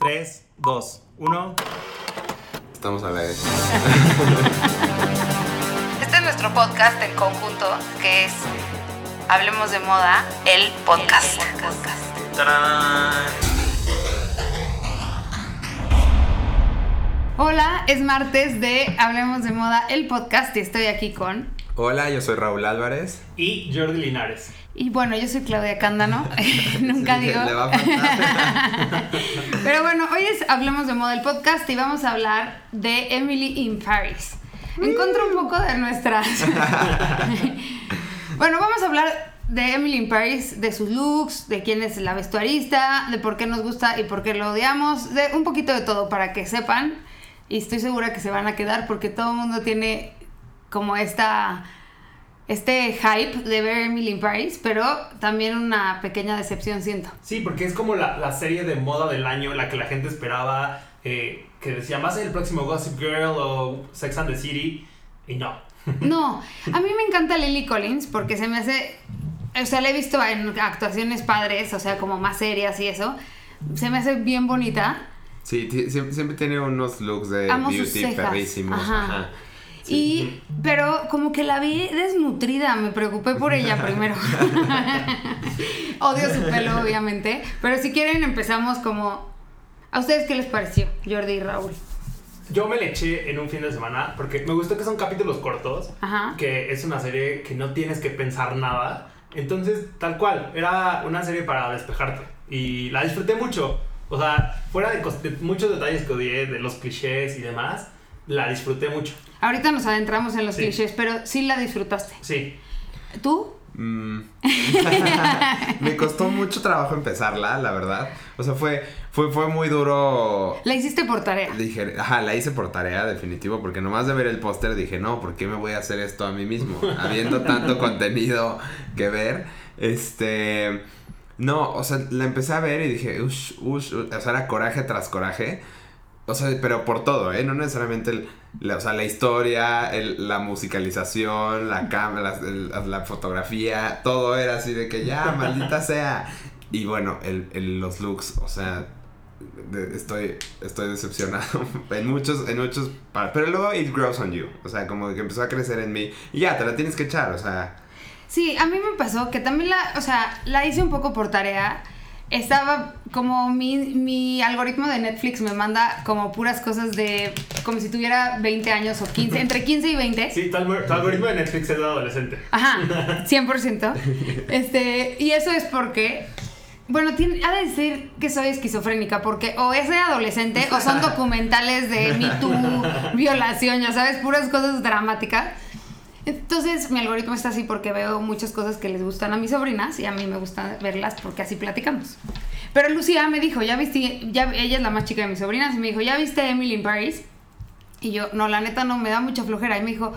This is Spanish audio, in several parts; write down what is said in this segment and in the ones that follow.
3, 2, 1. Estamos a la vez. Este es nuestro podcast en conjunto, que es Hablemos de Moda, el podcast. Hola, es martes de Hablemos de Moda, el podcast, y estoy aquí con... Hola, yo soy Raúl Álvarez. Y Jordi Linares. Y bueno, yo soy Claudia Cándano, nunca Sí, digo... le va a faltar. Pero bueno, hoy es Hablemos de Moda, el podcast, y vamos a hablar de Emily in Paris. Encuentro un poco de nuestras... bueno, vamos a hablar de Emily in Paris, de sus looks, de quién es la vestuarista, de por qué nos gusta y por qué lo odiamos, de un poquito de todo para que sepan. Y estoy segura que se van a quedar porque todo el mundo tiene como esta este hype de ver Emily in Paris, pero también una pequeña decepción siento. Sí, porque es como la, la serie de moda del año, la que la gente esperaba, eh, que decía, más el próximo Gossip Girl o Sex and the City, y no. No, a mí me encanta Lily Collins porque se me hace, o sea, la he visto en actuaciones padres, o sea, como más serias y eso. Se me hace bien bonita. Sí, siempre, siempre tiene unos looks de Amo sus beauty cejas. perrísimos. Ajá. Ajá. Y, pero como que la vi desnutrida, me preocupé por ella primero. Odio su pelo, obviamente. Pero si quieren, empezamos como. ¿A ustedes qué les pareció, Jordi y Raúl? Yo me le eché en un fin de semana porque me gustó que son capítulos cortos, Ajá. que es una serie que no tienes que pensar nada. Entonces, tal cual, era una serie para despejarte. Y la disfruté mucho. O sea, fuera de, de muchos detalles que odié, de los clichés y demás, la disfruté mucho. Ahorita nos adentramos en los Sí. clichés, pero sí la disfrutaste. Sí. ¿Tú? Mm. Me costó mucho trabajo empezarla, la verdad. O sea, fue, fue, fue muy duro. La hiciste por tarea. Dije, ajá, la hice por tarea, definitivo, porque nomás de ver el póster dije, no, ¿por qué me voy a hacer esto a mí mismo? Habiendo tanto contenido que ver, este... No, o sea, la empecé a ver y dije, ush, ush, ush", o sea, era coraje tras coraje. O sea, pero por todo, ¿eh? No necesariamente, el- la, o sea, la historia, el- la musicalización, la cámara, la, la fotografía, todo era así de que ya, maldita sea. Y bueno, el, el- los looks, o sea, de- estoy, estoy decepcionado en muchos, en muchos, pero luego it grows on you, o sea, como que empezó a crecer en mí y ya, te la tienes que echar, o sea, Sí, a mí me pasó que también la, o sea, la hice un poco por tarea. Estaba como mi, mi algoritmo de Netflix me manda como puras cosas de, como si tuviera 20 años o 15, entre 15 y 20. Sí, tu, algor- tu algoritmo de Netflix es de adolescente. Ajá, 100%. Este, y eso es porque, bueno, tiene, ha de decir que soy esquizofrénica, porque o es de adolescente o son documentales de Me Too, violación, ya sabes, puras cosas dramáticas. Entonces, mi algoritmo está así porque veo muchas cosas que les gustan a mis sobrinas y a mí me gusta verlas porque así platicamos. Pero Lucía me dijo, ya viste, ella es la más chica de mis sobrinas, y me dijo, ¿ya viste Emily in Paris? Y yo, no, la neta no, me da mucha flojera. Y me dijo,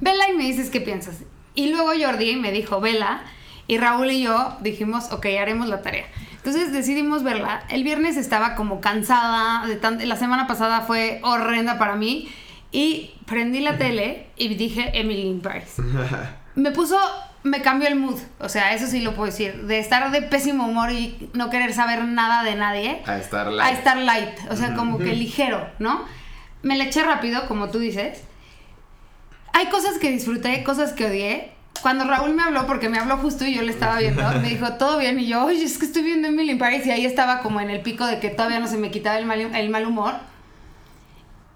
vela y me dices qué piensas. Y luego Jordi me dijo, vela. Y Raúl y yo dijimos, ok, haremos la tarea. Entonces decidimos verla. El viernes estaba como cansada. De tan- la semana pasada fue horrenda para mí. Y prendí la tele y dije Emily in Paris. Me puso, me cambió el mood. O sea, eso sí lo puedo decir. De estar de pésimo humor y no querer saber nada de nadie a estar a light. estar light, o sea, como que ligero, ¿no? Me la eché rápido, como tú dices. Hay cosas que disfruté, cosas que odié. Cuando Raúl me habló, porque me habló justo y yo le estaba viendo, me dijo, todo bien, y yo, oye, es que estoy viendo Emily in Paris, y ahí estaba como en el pico de que todavía no se me quitaba el mal, el mal humor.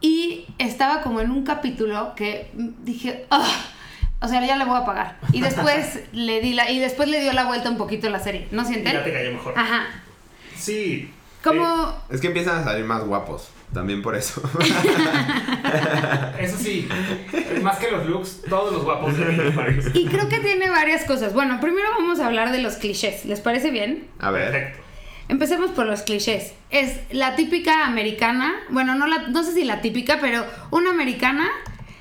Y estaba como en un capítulo que dije, "Ah", o sea, ya le voy a pagar. Y después le di la, y después le dio la vuelta un poquito la serie, ¿no Y sienten? ya te cayó mejor. Ajá. Sí. Como... Es que empiezan a salir más guapos, también por eso. Eh, eso sí, más que los looks, todos los guapos de. Y creo que tiene varias cosas. Bueno, primero vamos a hablar de los clichés. ¿Les parece bien? A ver. Perfecto. Empecemos por los clichés. Es la típica americana, bueno, no, la, no sé si la típica, pero una americana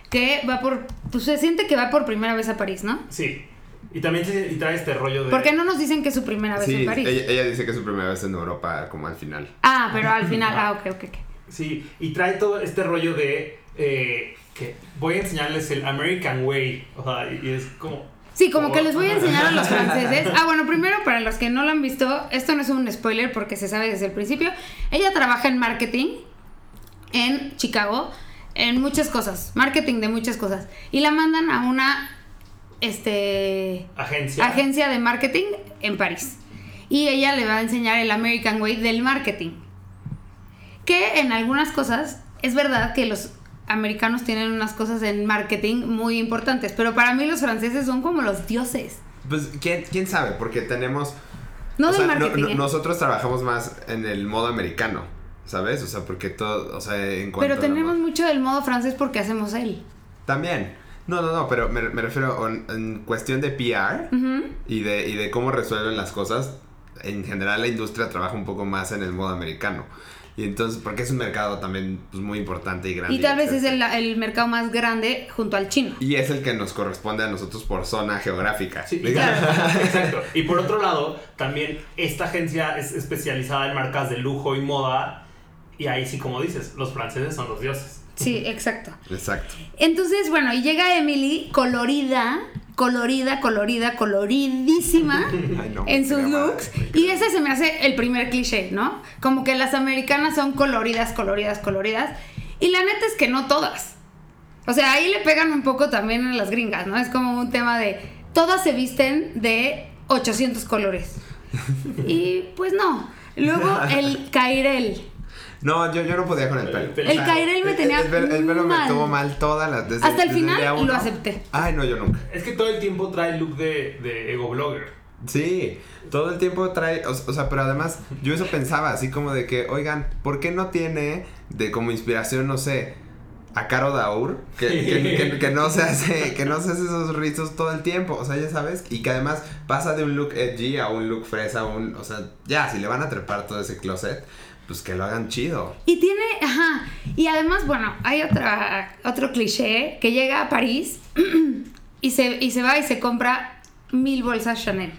que va por, pues se siente que va por primera vez a París, ¿no? Sí. Y también se- y trae este rollo de. Porque no nos dicen que es su primera vez Sí, en París. ella, ella dice que es su primera vez en Europa, como al final. Ah, pero al final, ah, ok, ok, ok. Sí, y trae todo este rollo de. eh, que voy a enseñarles el American Way. O sea, y, y es como. Sí, como que les voy a enseñar a los franceses. Ah, bueno, primero para los que no lo han visto, esto no es un spoiler porque se sabe desde el principio. Ella trabaja en marketing en Chicago, en muchas cosas, marketing de muchas cosas. Y la mandan a una este Agencia. agencia de marketing en París. Y ella le va a enseñar el American Way del marketing. Que en algunas cosas es verdad que los americanos tienen unas cosas en marketing muy importantes, pero para mí los franceses son como los dioses. Pues, ¿quién, quién sabe? Porque tenemos... No o sea, no- marketing. no- ¿eh? nosotros trabajamos más en el modo americano, ¿sabes? O sea, porque todo, o sea, en cuanto pero tenemos mucho del modo francés porque hacemos él. También. No, no, no, pero me, me refiero en, en cuestión de PR Ujú. y, de, y de cómo resuelven las cosas. En general la industria trabaja un poco más en el modo americano. Y entonces, porque es un mercado también pues, muy importante y grande. Y tal vez es el, el mercado más grande junto al chino. Y es el que nos corresponde a nosotros por zona geográfica. Sí, claro. Exacto. Y por otro lado, también esta agencia es especializada en marcas de lujo y moda. Y ahí sí, como dices, los franceses son los dioses. Sí, exacto. Exacto. Entonces, bueno, y llega Emily colorida, colorida, colorida, coloridísima Ay, no, en sus madre, looks. Y ese se me hace el primer cliché, ¿no? Como que las americanas son coloridas, coloridas, coloridas. Y la neta es que no todas. O sea, ahí le pegan un poco también a las gringas, ¿no? Es como un tema de todas se visten de 800 colores. Y pues no. Luego el Cairel. No, yo, yo no podía con el pelo. El O sea, Cairel me tenía El, pelo- el pelo me tuvo mal toda la. Desde, Hasta el desde final día lo acepté. Ay, no, yo nunca. Es que todo el tiempo trae look de, de ego blogger. Sí, todo el tiempo trae, o, o sea, pero además yo eso pensaba, así como de que, oigan, ¿por qué no tiene de como inspiración, no sé, a Caro Daur? Que, que, que- que no se hace, que no se hace esos rizos todo el tiempo, o sea, ya sabes, y que además pasa de un look edgy a un look fresa, a un, o sea, ya, si le van a trepar todo ese closet, pues que lo hagan chido. Y tiene, ajá, y además, bueno, hay otra, otro cliché que llega a París y se, y se va y se compra mil bolsas Chanel.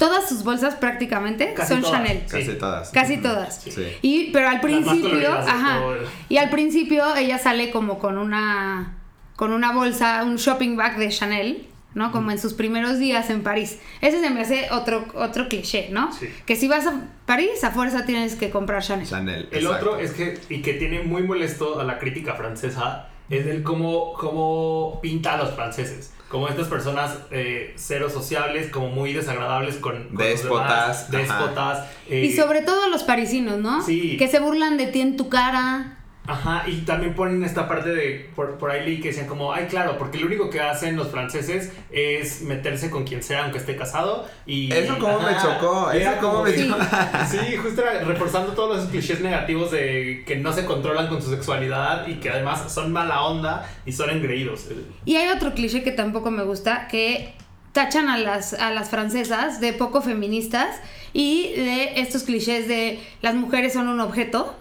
Todas sus bolsas prácticamente Casi son todas. Chanel. Casi Sí. todas. Casi todas. Sí. Y, pero al principio, ajá. Y al principio ella sale como con una, con una bolsa, un shopping bag de Chanel, ¿no? Como en sus primeros días en París. Ese se me hace otro, otro cliché, ¿no? Sí. Que si vas a París, a fuerza tienes que comprar Chanel. Chanel. El exacto. otro es que, y que tiene muy molesto a la crítica francesa, es el cómo, cómo pinta a los franceses. Como estas personas eh, cero sociables, como muy desagradables con, con los Déspotas, demás, ajá. déspotas. eh, Y sobre todo los parisinos, ¿no? Sí. Que se burlan de ti en tu cara. Ajá, y también ponen esta parte de, por, por ahí leí que decían como, ay, claro, porque lo único que hacen los franceses es meterse con quien sea, aunque esté casado, y... Eso como me chocó, eso como como me chocó. Sí, justo era reforzando todos los clichés negativos de que no se controlan con su sexualidad y que además son mala onda y son engreídos. Y hay otro cliché que tampoco me gusta, que tachan a las, a las francesas de poco feministas y de estos clichés de las mujeres son un objeto.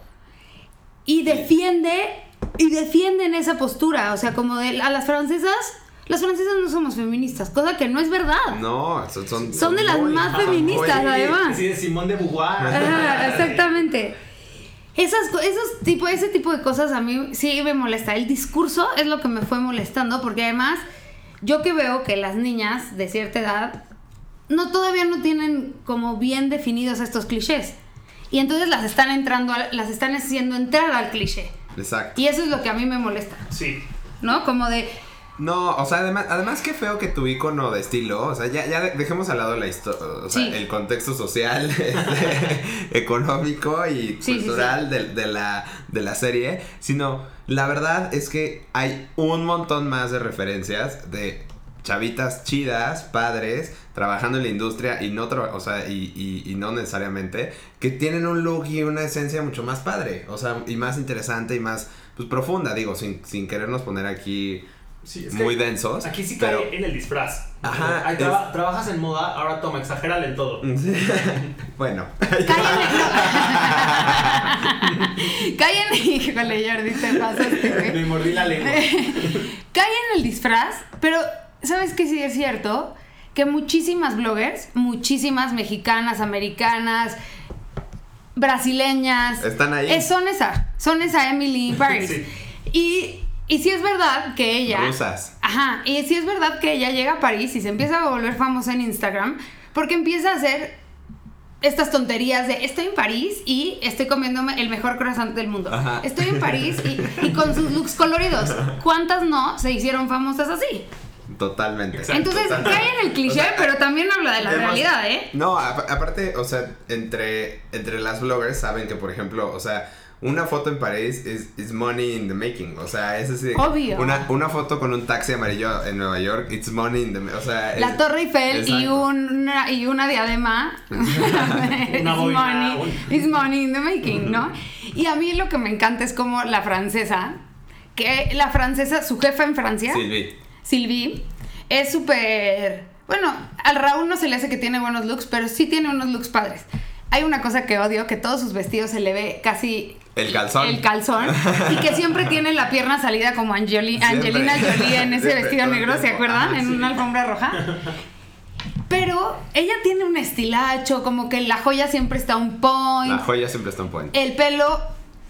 Y defiende, y defienden esa postura. O sea, como de a las francesas, las francesas no somos feministas, cosa que no es verdad. No, son, son, Son de las muy- más feministas, muy- además. Sí, de Simón de Beauvoir. Ajá, exactamente. Esas, esos tipo, ese tipo de cosas a mí sí me molesta. El discurso es lo que me fue molestando porque además yo que veo que las niñas de cierta edad no todavía no tienen como bien definidos estos clichés. Y entonces las están entrando, las están haciendo entrar al cliché. Exacto. Y eso es lo que a mí me molesta, Sí. ¿no? Como de, No, o sea, además, además qué feo que tu icono de estilo, o sea, ya, ya de- dejemos al lado la historia, o sea, Sí. el contexto social, este, económico y Sí, sí, cultural De, de la, de la serie, sino la verdad es que hay un montón más de referencias de chavitas chidas, padres, trabajando en la industria y no, o sea, y, y- y no necesariamente, que tienen un look y una esencia mucho más padre, o sea, y más interesante y más, pues, profunda, digo, sin, sin querernos poner aquí Sí, es que muy densos. Aquí sí pero- cae en el disfraz. Ajá, Ahí es- traba- Trabajas en moda, ahora toma, exagérale en todo. bueno. Híjole, Jordi, te pasaste, güey. Me mordí la lengua. Cae en el disfraz, pero ¿sabes qué sí es cierto? Que muchísimas bloggers, muchísimas mexicanas, americanas, brasileñas, Están ahí. eh, son esa, son esa Emily Paris. Sí. Y, Y si es verdad que ella... Rusas. Ajá, y si es verdad que ella llega a París y se empieza a volver famosa en Instagram porque empieza a hacer estas tonterías de estoy en París y estoy comiéndome el mejor croissant del mundo. Ajá. Estoy en París y, y con sus looks coloridos. ¿Cuántas no se hicieron famosas así? Totalmente. Exacto. Entonces totalmente. cae en el cliché, O sea, pero también habla de la Además- realidad, ¿eh? No, a- aparte, o sea, entre, entre las bloggers saben que, por ejemplo, o sea, una foto en París es is money in the making. O sea, es así. Obvio. Una, una foto con un taxi amarillo en Nueva York, it's money in the O sea, La es- Torre Eiffel y una, y una diadema. It's Una money, it's money in the making, ¿no? Y a mí lo que me encanta es como la francesa, que la francesa, su jefa en Francia, Silvi. Sylvie, es súper... Bueno, al Raúl no se le hace que tiene buenos looks, pero sí tiene unos looks padres. Hay una cosa que odio, que todos sus vestidos se le ve casi... El calzón. El calzón. y que siempre tiene la pierna salida como Angeli-. Angelina Jolie en ese Siempre, vestido negro, ¿se acuerdan? En sí. una alfombra roja. Pero ella tiene un estilacho, como que la joya siempre está un point. La joya siempre está en point. El pelo,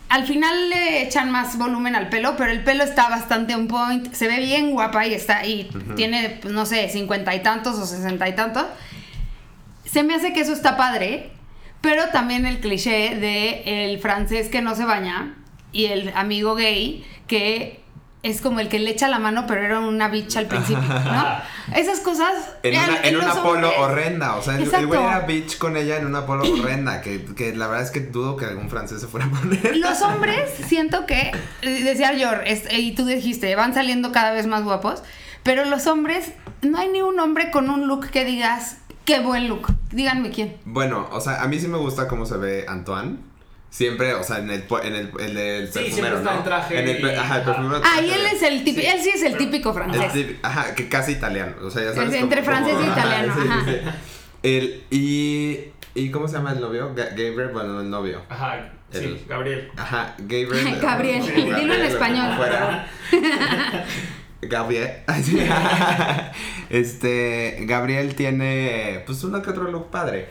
al final le echan más volumen al pelo, pero el pelo está bastante on point. Se ve bien guapa y está y tiene, pues, no sé, cincuenta y tantos o sesenta y tantos. Se me hace que eso está padre, pero también el cliché de el francés que no se baña y el amigo gay que es como el que le echa la mano, pero era una bicha al principio, ¿no? Esas cosas. En una, en en una los polo horrenda, o sea, el- el güey era bitch con ella en una polo horrenda, que, que la verdad es que dudo que algún francés se fuera a poner. Los hombres, siento que, decía es- y tú dijiste, van saliendo cada vez más guapos, pero los hombres, no hay ni un hombre con un look que digas, qué buen look. Díganme quién. Bueno, o sea, a mí sí me gusta cómo se ve Antoine. Siempre, o sea, en el, pu- en el, el del Sí, perfumero, siempre está ¿no? en traje En el, ajá, el perfumero. Ah, y traje él es el típico, Sí, él sí es el típico el francés. ajá, que casi italiano. O sea, ya sabes. Es entre francés y italiano, ajá. El, y, ¿Y cómo se llama el novio? Ga- Gabriel, bueno, el novio. Ajá, sí, El- Gabriel. Ajá, Gabriel. Gabriel, dilo en Gabriel, español. fuera. Gabriel. Este, Gabriel tiene, pues, uno que otro look padre.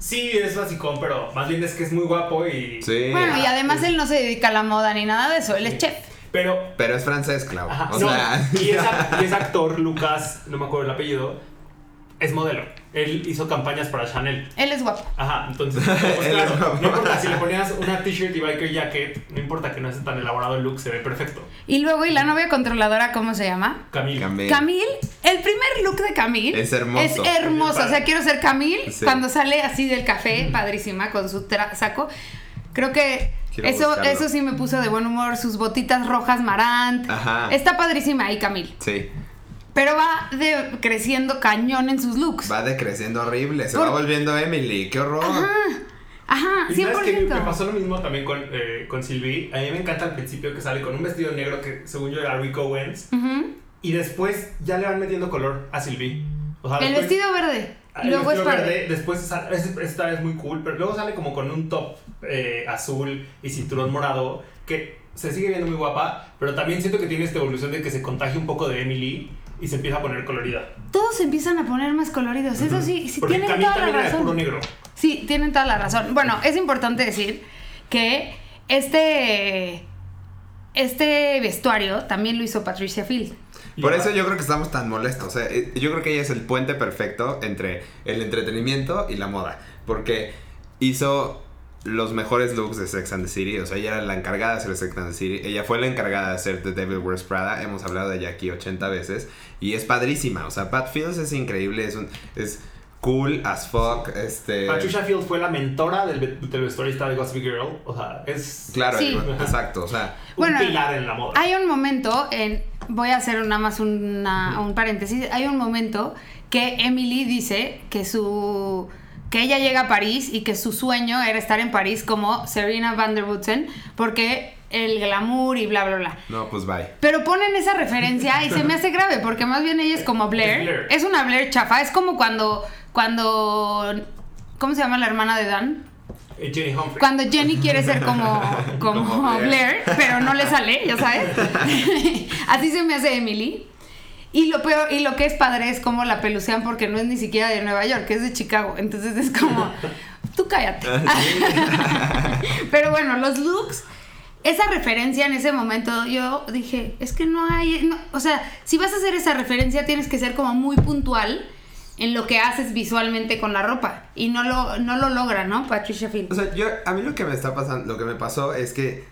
Sí, es basicón, pero más bien es que es muy guapo y... Sí. Bueno, y además él no se dedica a la moda ni nada de eso, él es chef. Pero... Pero es francés, Clau. Ajá, o no, sea. y, es, y es actor, Lucas, no me acuerdo el apellido, es modelo. Él hizo campañas para Chanel. Él es guapo. Ajá, entonces, pues, claro, no importa si le ponías una t-shirt y biker jacket, no importa que no esté tan elaborado el look, se ve perfecto. Y luego, ¿y la novia controladora cómo se llama? Camille. Camille. Camille, el primer look de Camille Es hermoso. Es hermoso. O sea, quiero ser Camille Sí. cuando sale así del café, padrísima, con su saco. Creo que Quiero eso, buscarlo. eso sí me puso de buen humor. Sus botitas rojas Marant. Ajá. Está padrísima ahí, Camille. Sí. Pero va de creciendo cañón en sus looks. Va decreciendo horrible. Se Por- va volviendo Emily. ¡Qué horror! Ajá, Y sabes que 100%. me pasó lo mismo también con, eh, con Sylvie. A mí me encanta al principio que sale con un vestido negro que según yo era Rick Owens. Ujú. Y después ya le van metiendo color a Sylvie. O sea, El después- vestido verde. Y el luego es vestido padre. verde, después sale- es- esta vez muy cool, pero luego sale como con un top eh, azul y cinturón morado que se sigue viendo muy guapa, pero también siento que tiene esta evolución de que se contagia un poco de Emily y se empieza a poner colorida. Todos se empiezan a poner más coloridos. Eso sí, sí Porque tienen toda la puro razón. negro. Sí, tienen toda la razón. Bueno, es importante decir que este, este vestuario también lo hizo Patricia Field. Por eso yo creo que estamos tan molestos. Sea, eh, yo creo que ella es el puente perfecto entre el entretenimiento y la moda. Porque hizo los mejores looks de Sex and the City. O sea, ella era la encargada de hacer Sex and the City. Ella fue la encargada de hacer The Devil Wears Prada. Hemos hablado de ella aquí 80 veces. Y es padrísima. O sea, Pat Fields es increíble. Es, un, es cool as fuck. Este... Patricia Field fue la mentora del, del vestuarista de Gossip Girl. O sea, es Claro, Sí. exacto. O sea, un Bueno, pilar en la moda. Hay un momento en. Voy a hacer nada más una- un paréntesis. Hay un momento que Emily dice que su. Que ella llega a París y que su sueño era estar en París como Serena van der Woodsen porque el glamour y bla bla bla. no, pues bye. Pero ponen esa referencia y se me hace grave porque más bien ella es como Blair. Es Blair. Es una Blair chafa. Es como cuando. cuando. ¿Cómo se llama la hermana de Dan? Eh, Jenny Humphrey. Cuando Jenny quiere ser como, como, Como Blair. Blair. pero no le sale, ya sabes. Así se me hace Emily. Y lo peor, y lo que es padre es como la pelucean porque no es ni siquiera de Nueva York, es de Chicago. Entonces es como, tú cállate. pero bueno, los looks. esa referencia en ese momento, yo dije, es que no hay, no- o sea, si vas a hacer esa referencia tienes que ser como muy puntual en lo que haces visualmente con la ropa y no lo, no lo logra, ¿no? Patricia Field. O sea, yo, a mí lo que me está pasando, lo que me pasó es que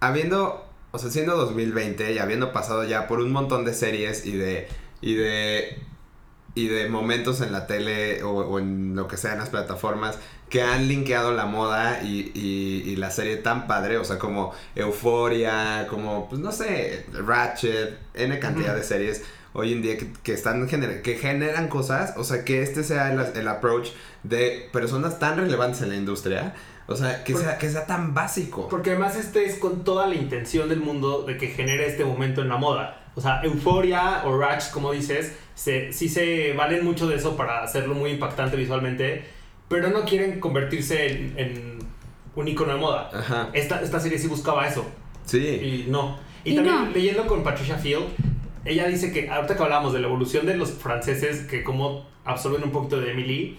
habiendo, o sea, siendo 2020 y habiendo pasado ya por un montón de series y de, y de, y de momentos en la tele o, o en lo que sea en las plataformas que han linkeado la moda y, y, y la serie tan padre, o sea, como Euforia, como, pues no sé, Ratchet, N cantidad de series hoy en día que, que están gener- que generan cosas, o sea, que este sea el, el approach de personas tan relevantes en la industria, o sea, que Por- sea, que sea tan básico. Porque además este es con toda la intención del mundo de que genere este momento en la moda. O sea, Euphoria o Ratch, como dices, se, sí se valen mucho de eso para hacerlo muy impactante visualmente, pero no quieren convertirse en, en un icono de moda. Ajá. Esta, esta serie sí buscaba eso Sí. y no. Y, Y también no. leyendo con Patricia Field, ella dice que ahorita que hablábamos de la evolución de los franceses que como absorben un poquito de Emily,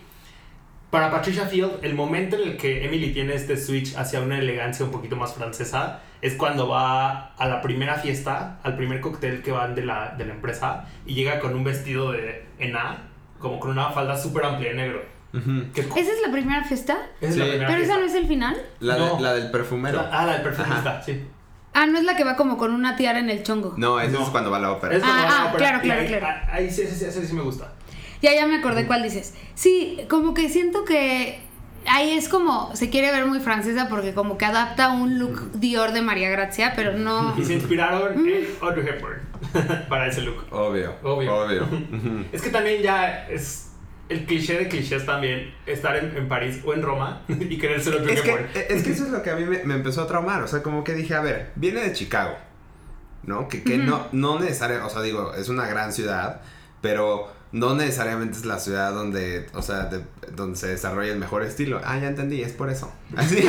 para Patricia Field, el momento en el que Emily tiene este switch hacia una elegancia un poquito más francesa es cuando va a la primera fiesta, al primer cóctel que van de la, de la empresa y llega con un vestido de ena, como con una falda súper amplia de negro. Que es, ¿Esa es la primera fiesta? esa es Sí. la primera Pero esa fiesta. no es el final. La, de- No. la del perfumero. La- ah, la del perfumista, sí. Ah, no es la que va como con una tiara en el chongo. No, ese No. es cuando va a la ópera. Es cuando Ah, van a la ah, claro, claro, ahí, claro. ah, Ahí sí, ese, sí- ese sí me gusta. Ya, ya me acordé cuál dices. Sí, como que siento que ahí es como, se quiere ver muy francesa porque como que adapta un look Dior de María Gracia, pero no... Y se inspiraron Mm. en Audrey Hepburn para ese look. Obvio. Obvio. Obvio. Es que también ya es el cliché de clichés también estar en, en París o en Roma y querer ser Audrey Es que, Hepburn. es que eso es lo que a mí me, me empezó a traumar. O sea, como que dije, a ver, viene de Chicago. ¿No? Que, que no, no necesariamente, o sea, digo, es una gran ciudad, pero no necesariamente es la ciudad donde, o sea, de- donde se desarrolla el mejor estilo. Ah, ya entendí, es por eso. Así.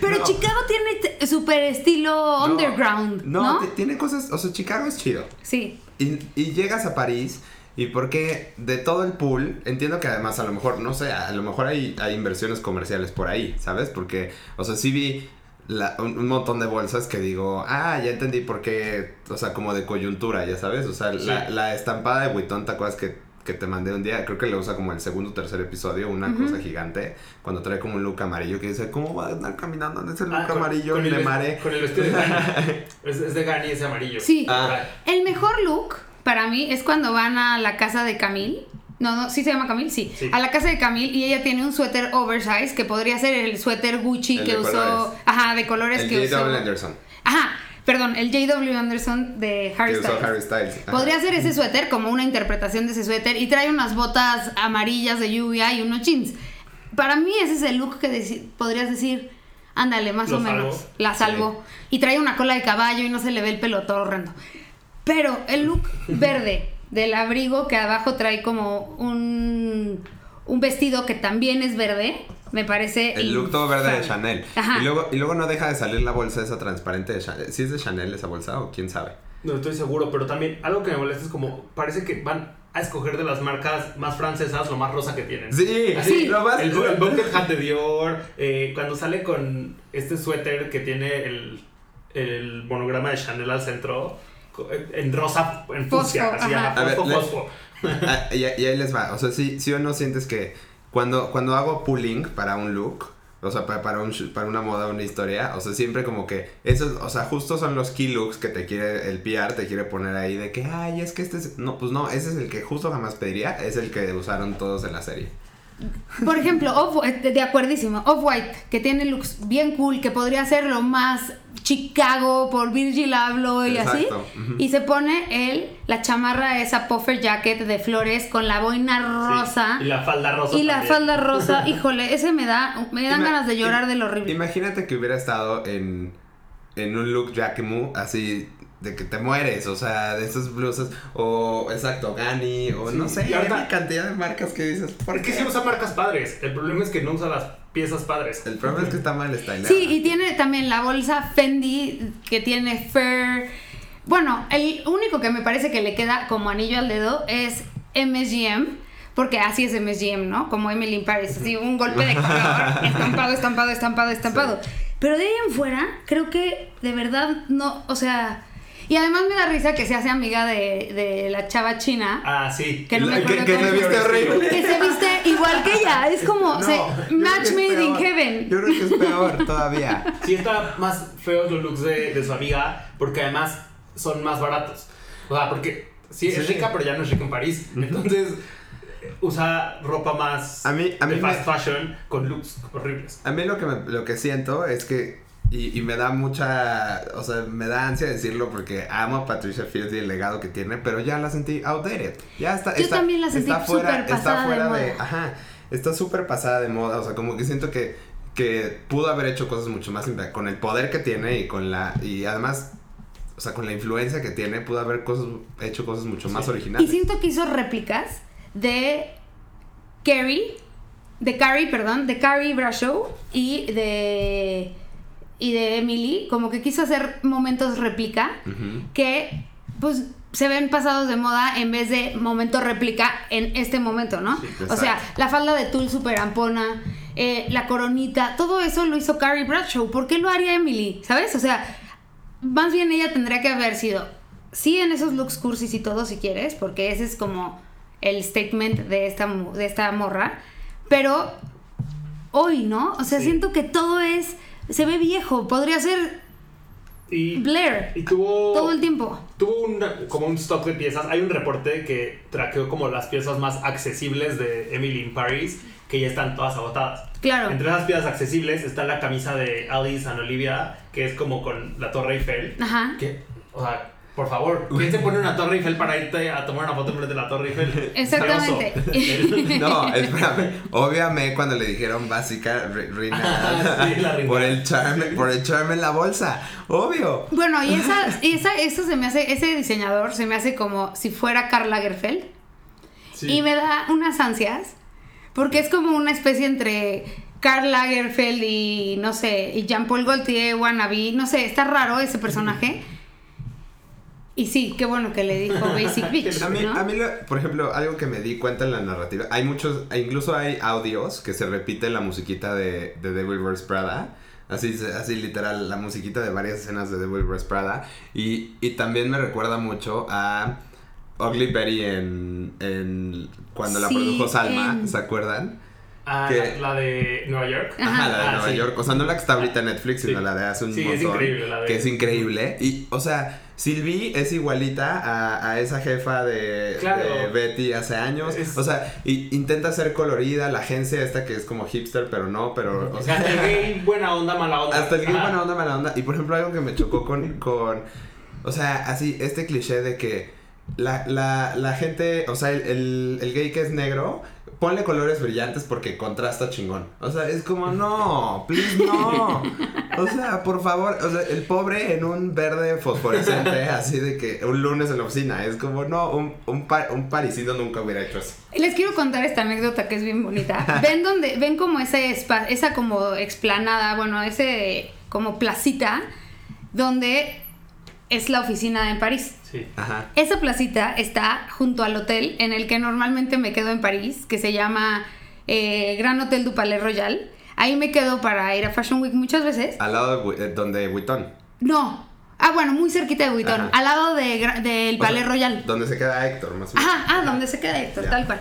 Pero No. Chicago tiene super estilo underground, ¿no? Tiene cosas, o sea, Chicago es chido. Sí. Y, y llegas a París y porque de todo el pool, entiendo que además a lo mejor, no sé, a lo mejor hay, hay inversiones comerciales por ahí, ¿sabes? Porque, o sea, sí vi la- un, un montón de bolsas que digo, ah, ya entendí por qué, o sea, como de coyuntura, ya sabes, o sea, la, Sí. la estampada de Vuitton, ¿te acuerdas que, que te mandé un día? Creo que le usa como el segundo o tercer episodio, una cosa gigante, cuando trae como un look amarillo que dice, ¿cómo va a andar caminando en ese look Ah, con- amarillo con y el mare? Con el vestido de Gani. es, es de Gani ese amarillo. Sí. Ah. El mejor look para mí es cuando van a la casa de Camille. No, no, ¿sí se llama Camille? Sí. Sí. A la casa de Camille y ella tiene un suéter oversize que podría ser el suéter Gucci El que usó. colores. Ajá, de colores El que usó. J.W. Anderson, Ajá, perdón, el J.W. Anderson de Harry que usó Styles. Harry Styles. Ajá. Podría ser ese suéter como una interpretación de ese suéter y trae unas botas amarillas de lluvia y unos jeans. Para mí ese es el look que deci- podrías decir, ándale, más Lo o menos, salvo. la salvo. Y trae una cola de caballo y no se le ve el pelo todo horrendo. Pero el look verde del abrigo que abajo trae como un, un vestido que también es verde, me parece... El look todo verde de. Chanel. Ajá. Y luego, y luego no deja de salir la bolsa esa transparente de Chanel. ¿Sí es de Chanel esa bolsa o quién sabe? No estoy seguro, pero también algo que me molesta es como parece que van a escoger de las marcas más francesas lo más rosa que tienen. Sí, Así, Sí. lo más- El, el Bucket Hat de Dior, eh, cuando sale con este suéter que tiene el, el monograma de Chanel al centro, en rosa, en fucsia, Fosfo, así, ajá. ajá, A ver, fosfo, le- fosfo. Y, y ahí les va. O sea, sí, sí o no sientes que cuando, cuando hago pulling para un look, o sea, para, para, un, para una moda, una historia, o sea, siempre como que esos, o sea, justo son los key looks que te quiere, el PR te quiere poner ahí de que, ay, es que este es, no, pues no, ese es el que justo jamás pediría, es el que usaron todos en la serie. Por ejemplo, Off de acuerdísimo, Off-White, que tiene looks bien cool, que podría ser lo más Chicago por Virgil Abloh y así. Y se pone él, la chamarra esa puffer jacket de flores con la boina rosa Sí, Y la falda rosa. y la falda rosa. Híjole, ese me da, me dan Ima- ganas de llorar de lo horrible. Imagínate que hubiera estado en, en un look Jacquemus, así de que te mueres, o sea, de esas blusas, o exacto, Gani, o Sí, no sé, y ahorita- hay una cantidad de marcas que dices, ¿por qué? sí usa marcas padres. El problema es que no usa las piezas padres. El problema es que está mal stylada. Sí, y tiene también la bolsa Fendi que tiene fur. Bueno, el único que me parece que le queda como anillo al dedo es MSGM. Porque así es MSGM, ¿no? Como Emily in Paris, así un golpe de color, estampado, estampado, estampado, estampado. Pero de ahí en fuera, creo que de verdad no, o sea... Y además me da risa que se hace amiga de, de la chava china. Ah, sí. Que no me que, se viste horrible. Que se viste igual que ella. Es como No, se- match made in heaven. Yo creo que es peor todavía. Sí, está más feos los looks de, de su amiga porque además son más baratos. O sea, porque sí, es Sí. rica, pero ya no es rica en París. Entonces usa ropa más A mí- a mí de me- fast fashion con looks horribles. A mí lo que, me- lo que siento es que, y, y me da mucha, o sea, me da ansia decirlo porque amo a Patricia Fields y el legado que tiene, pero ya la sentí outdated. Ya está, Yo está- también la sentí está fuera, súper pasada está fuera de de, moda. ajá, está súper pasada de moda, o sea, como que siento que, que pudo haber hecho cosas mucho más con el poder que tiene y con la, y además, o sea, con la influencia que tiene, pudo haber cosas, hecho cosas mucho más Sí. originales. Y siento que hizo réplicas de Carrie, de Carrie, perdón, de Carrie Bradshaw y de y de Emily, como que quiso hacer momentos réplica que pues se ven pasados de moda en vez de momento réplica en este momento, ¿no? Sí, o sea, la falda de tul super ampona, eh, la coronita, todo eso lo hizo Carrie Bradshaw. ¿Por qué lo haría Emily? ¿Sabes? O sea, más bien ella tendría que haber sido, sí, en esos looks cursis y todo, si quieres, porque ese es como el statement de esta, de esta morra, pero hoy, ¿no? O sea, Sí. siento que todo es, se ve viejo, podría ser Y, Blair y tuvo, todo el tiempo. tuvo una- como un stock de piezas. Hay un reporte que traqueó como las piezas más accesibles de Emily in Paris, que ya están todas agotadas. Claro. Entre esas piezas accesibles está la camisa de Alice and Olivia, que es como con la Torre Eiffel. Ajá. Que, o sea, por favor, ¿quién se pone una Torre Eiffel para irte a tomar una foto de la Torre Eiffel? Exactamente. No, espérame. Obviamente cuando le dijeron básica, Ri- Rina, Ah, sí, la por el charme, por el charme en la bolsa. Obvio. Bueno, y esa, y esa, eso se me hace, ese diseñador se me hace como si fuera Karl Lagerfeld. Sí. Y me da unas ansias, porque es como una especie entre Karl Lagerfeld y, no sé, y Jean-Paul Gaultier, wannabe, no sé, está raro ese personaje. Y sí, qué bueno que le dijo Basic Bitch, A mí, ¿no? a mí lo- por ejemplo, algo que me di cuenta en la narrativa, hay muchos, incluso hay audios que se repiten la musiquita de, de Devil Wears Prada. Así, así literal, la musiquita de varias escenas de Devil Wears Prada. Y, y también me recuerda mucho a Ugly Betty en, en cuando la Sí, produjo Salma, en- ¿se acuerdan? Ah, que- la, la de Nueva York. Ajá, la de Ah, Nueva sí. York. O sea, no la que está ahorita en Netflix, Sí. sino la de hace un Sí, es montón, increíble la de- Que es increíble. Y, o sea, Sylvie es igualita a, a esa jefa de, Claro. de Betty hace años. Es- O sea, y intenta ser colorida, la agencia esta que es como hipster, pero no, pero... O O sea, sea, el gay buena onda, mala onda. hasta el gay buena onda, mala onda. Y por ejemplo, algo que me chocó con... con o sea, así, este cliché de que la, la, la gente, o sea, el, el, el gay que es negro, ponle colores brillantes porque contrasta chingón. O sea, es como, no, please no. O sea, por favor, o sea, el pobre en un verde fosforescente, así de que un lunes en la oficina, es como, no, un, un, pa- un parisino nunca hubiera hecho eso. Les quiero contar esta anécdota que es bien bonita. Ven donde, ven como ese espa- esa como explanada, bueno, ese como placita donde es la oficina en París. Sí. Ajá. Esa placita está junto al hotel en el que normalmente me quedo en París, que se llama eh, Gran Hotel du Palais Royal. Ahí me quedo para ir a Fashion Week muchas veces. Al lado de, eh, donde Vuitton. No. Ah, bueno, muy cerquita de Vuitton, Ajá. al lado de del O sea, Palais Royal. Donde se queda Héctor, más o menos. Ajá, ah, donde se queda Héctor, Ya. tal cual.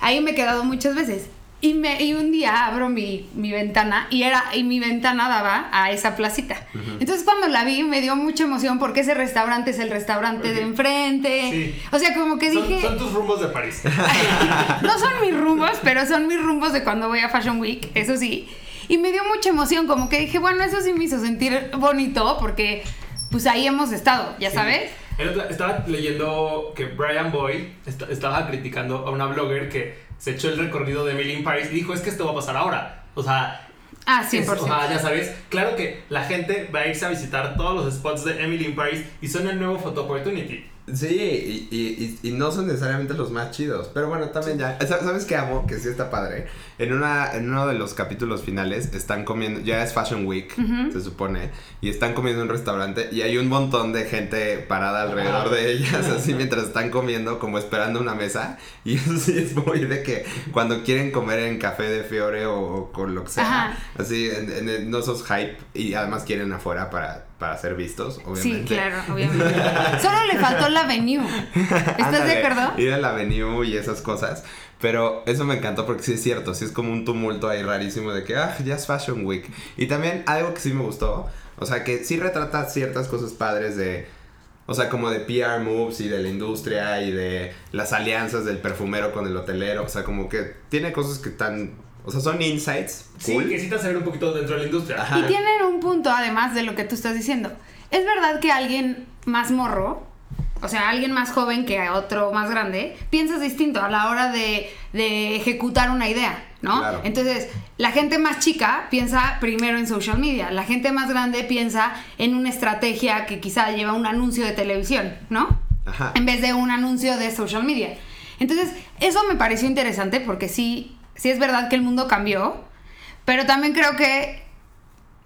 Ahí me he quedado muchas veces. Y, me, y un día abro mi, mi ventana y, era, y mi ventana daba a esa placita. Entonces cuando la vi me dio mucha emoción porque ese restaurante es el restaurante de enfrente. Sí. O sea, como que Son, dije... son tus rumbos de París. no son mis rumbos, pero son mis rumbos de cuando voy a Fashion Week, eso sí. Y me dio mucha emoción, como que dije, bueno, eso sí me hizo sentir bonito porque pues ahí hemos estado, ya Sí. sabes. Estaba leyendo que Brian Boyd est- estaba criticando a una blogger que se echó el recorrido de Emily in Paris y dijo, es que esto va a pasar ahora. O sea, Ah, es- 100%. o sea, ya sabes, claro que la gente va a irse a visitar todos los spots de Emily in Paris y son el nuevo photo opportunity. Sí, y, y, y, no son necesariamente los más chidos. Pero bueno, también ya. ¿Sabes qué amo? Que sí está padre. En, una, en uno de los capítulos finales están comiendo. Ya es Fashion Week, se supone. Y están comiendo en un restaurante. Y hay un montón de gente parada alrededor de ellas, así mientras están comiendo, como esperando una mesa. Y eso sí es muy de que cuando quieren comer en café de Fiore o, con lo que sea. Así, en, no sos hype. Y además quieren afuera para para ser vistos, obviamente. Sí, claro, obviamente. Solo le faltó la Avenue. ¿Estás de acuerdo? Ir a la Avenue y esas cosas. Pero eso me encantó porque sí es cierto, sí es como un tumulto ahí rarísimo de que, ah, ya es Fashion Week. Y también algo que sí me gustó, o sea, que sí retrata ciertas cosas padres de, o sea, como de PR moves y de la industria y de las alianzas del perfumero con el hotelero, o sea, como que tiene cosas que están o sea, son insights. Sí, que necesitas saber un poquito dentro de la industria. Y tienen un punto, además de lo que tú estás diciendo. Es verdad que alguien más morro, o sea, alguien más joven que otro más grande, piensas distinto a la hora de, ejecutar una idea, ¿no? Entonces, la gente más chica piensa primero en social media, la gente más grande piensa en una estrategia que quizá lleva un anuncio de televisión, ¿no? Ajá. En vez de un anuncio de social media. Entonces, eso me pareció interesante porque sí sí es verdad que el mundo cambió, pero también creo que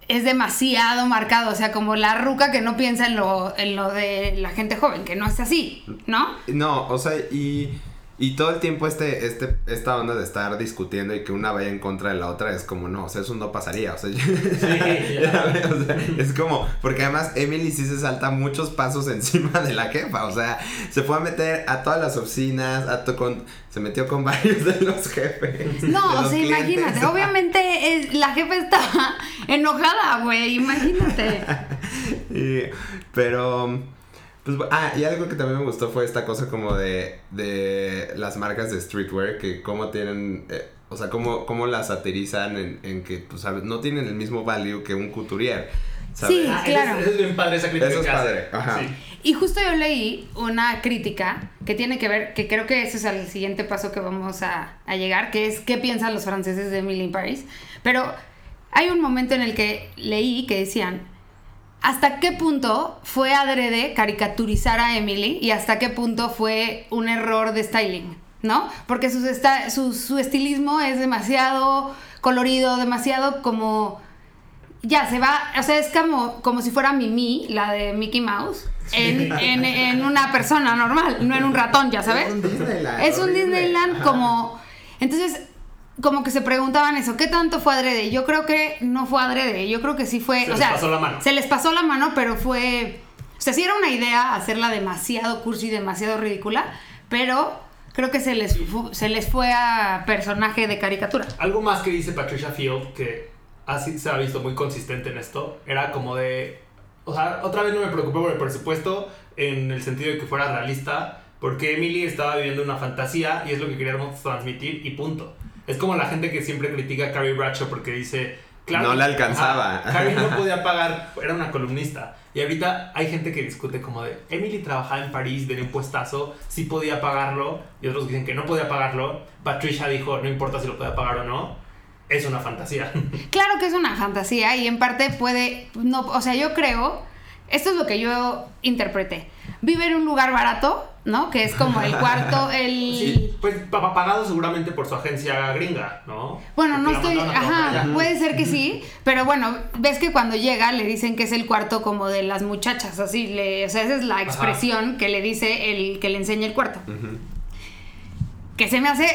es demasiado marcado, o sea, como la ruca que no piensa en lo, en lo de la gente joven, que no es así, ¿no? No, o sea, y y todo el tiempo este, este, esta onda de estar discutiendo y que una vaya en contra de la otra es como, no, o sea, eso no pasaría. O sea, es como, porque además Emily sí se salta muchos pasos encima de la jefa. O sea, se fue a meter a todas las oficinas, a con, se metió con varios de los jefes. No, o sea, imagínate. Obviamente la jefa estaba enojada, güey, imagínate. pero pues, ah, y algo que también me gustó fue esta cosa como de, de las marcas de streetwear, que cómo tienen, eh, o sea, cómo, cómo las satirizan en, en que, pues, no tienen el mismo value que un couturier. Sí, ah, claro. Eso es, bien padre esa crítica. Eso es padre, ajá. Y justo yo leí una crítica que tiene que ver, que creo que ese es el siguiente paso que vamos a, a llegar, que es qué piensan los franceses de Emily in Paris. Pero hay un momento en el que leí que decían, ¿Hasta qué punto fue adrede caricaturizar a Emily y hasta qué punto fue un error de styling? ¿No? Porque su, su, su estilismo es demasiado colorido, demasiado como ya se va, o sea, es como, como si fuera Mimi, la de Mickey Mouse, en, en, en, una persona normal, no en un ratón, ya sabes. Es un Disneyland. Es un Disneyland como... Entonces, como que se preguntaban eso, ¿qué tanto fue adrede? Yo creo que no fue adrede, yo creo que sí fue... Se o les pasó la mano. Se les pasó la mano, pero fue... O sea, sí era una idea hacerla demasiado cursi, demasiado ridícula, pero creo que se les, se les fue a personaje de caricatura. Algo más que dice Patricia Field, que así se ha visto muy consistente en esto, era como de... O sea, otra vez no me preocupé por el presupuesto en el sentido de que fuera realista, porque Emily estaba viviendo una fantasía y es lo que queríamos transmitir y punto. Es como la gente que siempre critica a Carrie Bradshaw porque dice, claro, no le alcanzaba. Carrie no podía pagar, era una columnista. Y ahorita hay gente que discute como de, Emily trabajaba en París, de un puestazo, sí podía pagarlo, y otros dicen que no podía pagarlo. Patricia dijo, no importa si lo podía pagar o no, es una fantasía. Claro que es una fantasía y en parte puede, no, o sea, yo creo, esto es lo que yo interpreté. Vive en un lugar barato, ¿no? Que es como el cuarto, el... Sí, pues pagado seguramente por su agencia gringa, ¿no? Bueno, no estoy... Ajá, puede ser que sí, pero bueno, ves que cuando llega le dicen que es el cuarto como de las muchachas, así, le, o sea, esa es la expresión que le dice el que le enseña el cuarto. Que se me hace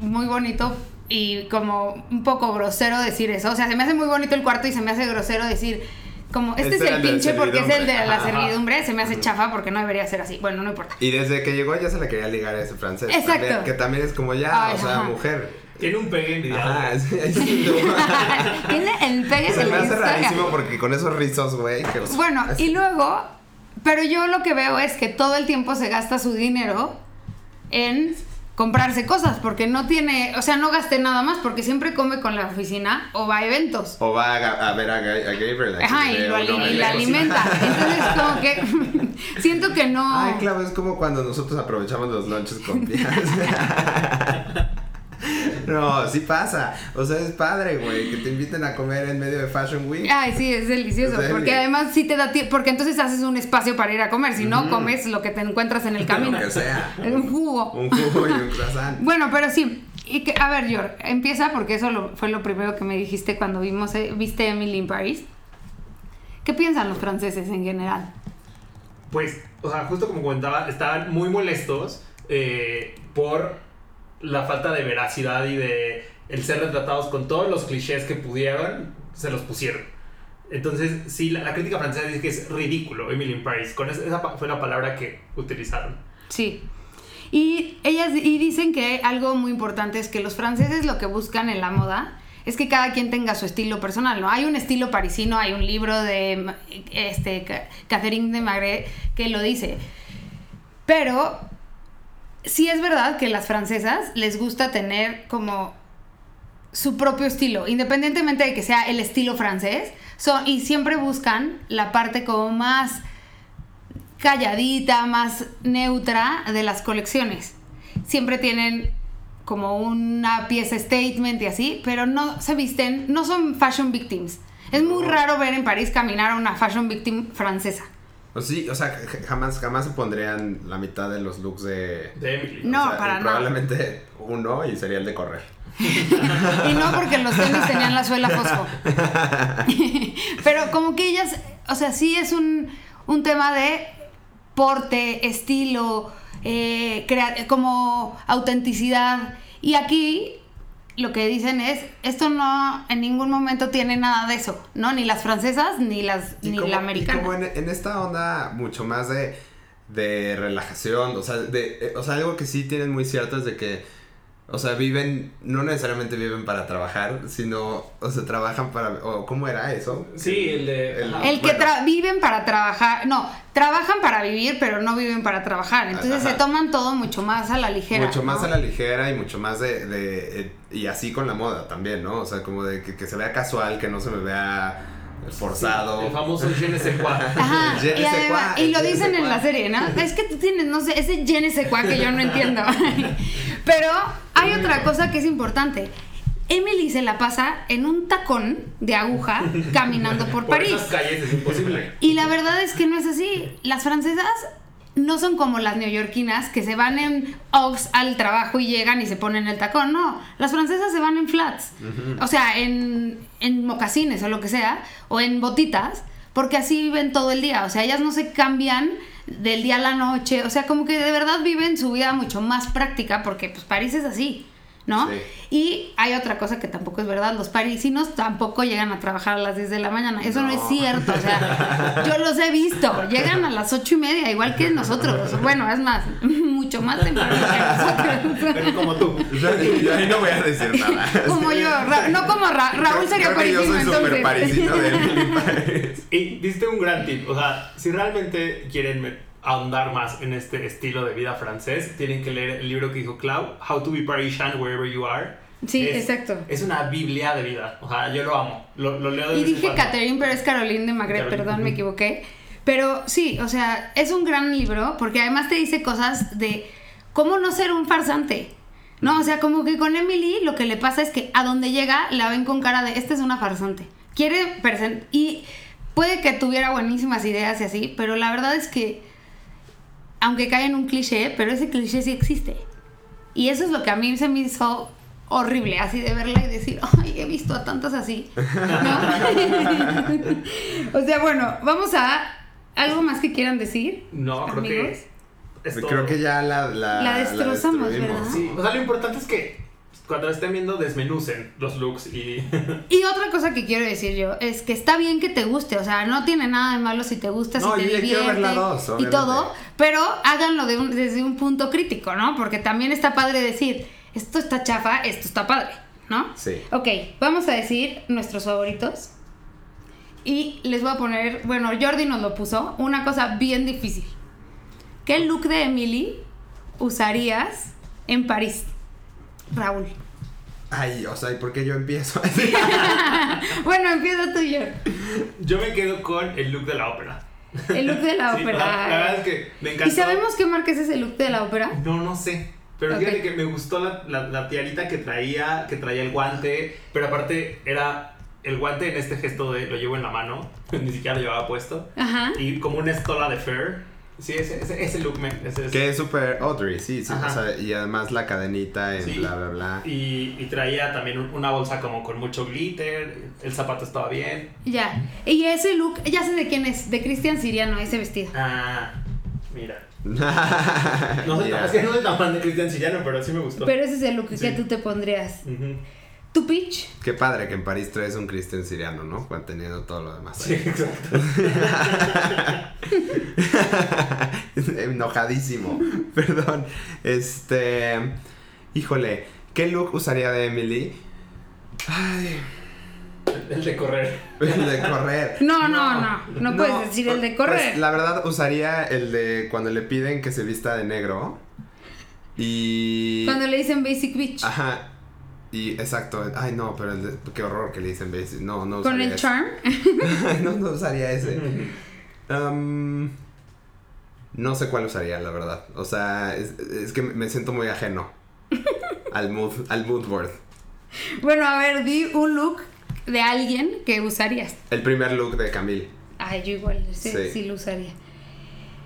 muy bonito y como un poco grosero decir eso, o sea, se me hace muy bonito el cuarto y se me hace grosero decir como, este, es el pinche porque es el de la servidumbre, se me hace chafa porque no debería ser así. Bueno, no importa. Y desde que llegó ya se la quería ligar a ese francés. Exacto. que también es como ya, o sea, mujer. Tiene un pegue. Ah, Tiene el pegue Se me hace rarísimo porque con esos rizos, güey. Bueno, y luego, pero yo lo que veo es que todo el tiempo se gasta su dinero en comprarse cosas porque no tiene, o sea, no gaste nada más porque siempre come con la oficina o va a eventos. O va a, ver a, Gabriel. Ajá, y, lo la alimenta. Entonces, como que siento que no. Ay, claro, es como cuando nosotros aprovechamos los lunches con No, sí pasa. O sea, es padre, güey, que te inviten a comer en medio de Fashion Week. Ay, sí, es delicioso. Porque además sí te da tiempo. Porque entonces haces un espacio para ir a comer. Si no, comes lo que te encuentras en el camino. Lo que sea. Un jugo. Un jugo y un croissant. Bueno, pero sí. Y que, a ver, George, empieza porque eso lo- fue lo primero que me dijiste cuando vimos, eh, viste Emily in Paris. ¿Qué piensan los franceses en general? Pues, o sea, justo como comentaba, estaban muy molestos eh, por la falta de veracidad y de el ser retratados con todos los clichés que pudieron, se los pusieron. Entonces, sí, la, crítica francesa dice que es ridículo Emily in Paris. Con esa, esa fue la palabra que utilizaron. Sí. Y ellas y dicen que algo muy importante es que los franceses lo que buscan en la moda es que cada quien tenga su estilo personal, ¿no? Hay un estilo parisino, hay un libro de este, Ca- Catherine de Marais que lo dice. Pero sí es verdad que las francesas les gusta tener como su propio estilo, independientemente de que sea el estilo francés, son, y siempre buscan la parte como más calladita, más neutra de las colecciones. Siempre tienen como una pieza statement y así, pero no se visten, no son fashion victims. Es muy raro ver en París caminar a una fashion victim francesa. O sí, o sea, jamás, jamás se pondrían la mitad de los looks de. De Emily. No, o sea, para y nada. Probablemente uno y sería el de correr. Y no porque los tenis tenían la suela fosfo. Pero como que ellas, o sea, sí es un, un tema de porte, estilo, eh, crea- como autenticidad. Y aquí lo que dicen es, esto no en ningún momento tiene nada de eso, ¿no? Ni las francesas, ni las Y ni como- la americana. Y como en, en esta onda mucho más de, de relajación, o sea, de, eh, o sea, algo que sí tienen muy cierto es de que, o sea, viven, no necesariamente viven para trabajar, sino, o sea, trabajan para, o ¿cómo era eso? Sí, el de- ajá. El que bueno, tra- viven para trabajar, no, trabajan para vivir, pero no viven para trabajar. Entonces Ajá. se toman todo mucho más a la ligera. Mucho más ¿no? a la ligera y mucho más de, de- eh, y así con la moda también, ¿no? O sea, como de que, que se vea casual, que no se me vea forzado. El famoso je ne sais quoi. Ajá, Je ne y, sais además- quoi, y lo dicen en la serie, ¿no? Es que tú tienes, no sé, ese je ne sais quoi que yo no entiendo. Pero hay otra cosa que es importante. Emily se la pasa en un tacón de aguja caminando por, Por París. esas calles es imposible. Y la verdad es que no es así. Las francesas no son como las neoyorquinas que se van en Ox al trabajo y llegan y se ponen el tacón. No, las francesas se van en flats. O sea, en, en mocasines o lo que sea, o en botitas, porque así viven todo el día. O sea, ellas no se cambian del día a la noche. O sea, como que de verdad viven su vida mucho más práctica porque pues París es así. ¿No? Sí. Y hay otra cosa que tampoco es verdad, los parisinos tampoco llegan a trabajar a las 10 de la mañana, eso no, No. es cierto, o sea, yo los he visto, llegan a las 8 y media, igual que nosotros, bueno, es más, mucho más temprano que nosotros. Pero como tú. Yo, ahí no voy a decir nada. Como yo, Ra- no como Ra- Raúl sería parisino Yo soy súper entonces. parisino de. Y diste un gran tip. O sea, si realmente quieren me- ahondar más en este estilo de vida francés, tienen que leer el libro que dijo Clau, How to be Parisian Wherever You Are. Sí, Es- exacto. Es una biblia de vida. O sea, yo lo amo. Lo, lo leo de Y dije. Catherine, pero es Caroline de Magret, Caroline, perdón, me equivoqué. Pero sí, o sea, es un gran libro porque además te dice cosas de cómo no ser un farsante. No, o sea, como que con Emily lo que le pasa es que a donde llega la ven con cara de, esta es una farsante. Quiere Y puede que tuviera buenísimas ideas y así, pero la verdad es que, aunque cae en un cliché, pero ese cliché sí existe. Y eso es lo que a mí se me hizo horrible, así de verla y decir, ay, he visto a tantas así. ¿No? o sea, bueno, vamos a algo más que quieran decir. No, creo amigos? que. Es todo. Creo que ya la, la, La destrozamos. ¿verdad? Sí, o sea, lo importante es que cuando estén viendo, desmenucen los looks y. Y otra cosa que quiero decir yo es que está bien que te guste, o sea, no tiene nada de malo si te gusta, No, si te divierte la dos, y todo, pero háganlo de un- desde un punto crítico, ¿no? Porque también está padre decir, esto está chafa, esto está padre, ¿no? Sí. Ok, vamos a decir nuestros favoritos. Y les voy a poner, bueno, Jordi nos lo puso, una cosa bien difícil. ¿Qué look de Emily usarías en París? Raúl. Ay, o sea, ¿y por qué yo empiezo? Bueno, empieza tú, Jordi. Yo me quedo con el look de la ópera. El look de la Sí, ópera. la verdad es que me encantó. ¿Y sabemos qué marca es ese look de la ópera? No, no sé. Pero Ok. fíjate que me gustó la, la, la tiarita que traía, que traía el guante, pero aparte era el guante en este gesto de lo llevo en la mano, ni siquiera lo llevaba puesto, Ajá. y como una estola de Fair. Sí, ese, ese, ese look, me, ese, ese. Que es súper Audrey, sí, sí. O sea, y además la cadenita en Sí. bla, bla, bla. Y, y traía también un- una bolsa como con mucho glitter, el zapato estaba bien. Ya. Y ese look, ya sé de quién es, de Cristian Siriano, ese vestido. Ah, mira. No tan, es que no soy tan fan de Cristian Siriano, pero sí me gustó. Pero ese es el look que tú te pondrías. Ujú. ¿Tu pitch? Qué padre que en París traes un Cristian siriano, ¿no? Manteniendo todo lo demás. Sí, ahí. exacto. Enojadísimo. Perdón. Este. Híjole. ¿Qué look usaría de Emily? Ay. El de correr. El de correr. No, no, No. no. No, puedes decir el de correr. Pues, la verdad, usaría el de cuando le piden que se vista de negro. Y. Cuando le dicen Basic Bitch. Ajá. Y exacto. Ay, no, pero el de- qué horror que le dicen basic. No, no Con usaría el ese. charm. no, no usaría ese. Um, no sé cuál usaría, la verdad. O sea, es, es que me siento muy ajeno al mood, al mood board. Bueno, a ver, di un look de alguien que usarías. El primer look de Camille. Ay, yo igual, sí, Sí. sí lo usaría.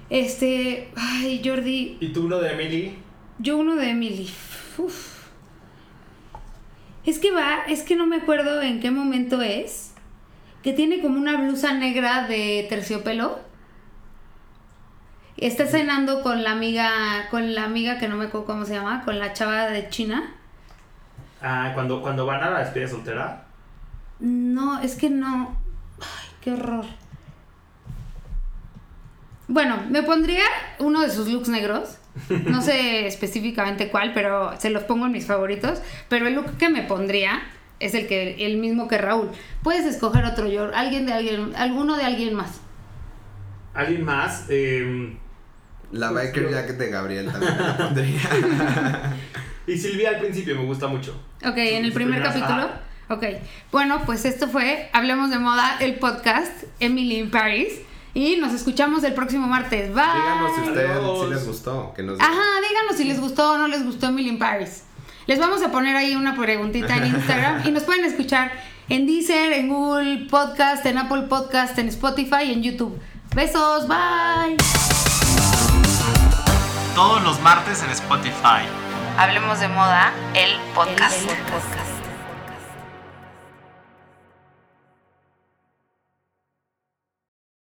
Este, ay, Jordi, ¿Y tú uno de Emily? yo uno de Emily. Uf. Es que va, es que no me acuerdo en qué momento es. Que tiene como una blusa negra de terciopelo. Está cenando con la amiga, con la amiga que no me acuerdo cómo se llama, con la chava de China. Ah, cuando, cuando van a la despedida soltera. No, es que no. Ay, qué horror. Bueno, me pondría uno de sus looks negros. No sé específicamente cuál, pero se los pongo en mis favoritos. Pero el look que me pondría es el que el mismo que Raúl. Puedes escoger otro yo, alguien de alguien, alguno de alguien más. ¿Alguien más? Eh, La Pues biker yo- jacket de Gabriel también la pondría. y Silvia al principio me gusta mucho. Ok, en el primer capítulo. Ok. Bueno, pues esto fue Hablemos de Moda, el podcast Emily in Paris. Y nos escuchamos el próximo martes. Bye. Díganos si Adiós. si les gustó. Que nos Ajá, díganos si les gustó o no les gustó Emily in Paris. Les vamos a poner ahí una preguntita en Instagram y nos pueden escuchar en Deezer, en Google Podcast, en Apple Podcast, en Spotify y en YouTube. Besos, bye. Todos los martes en Spotify. Hablemos de moda, el podcast. El podcast.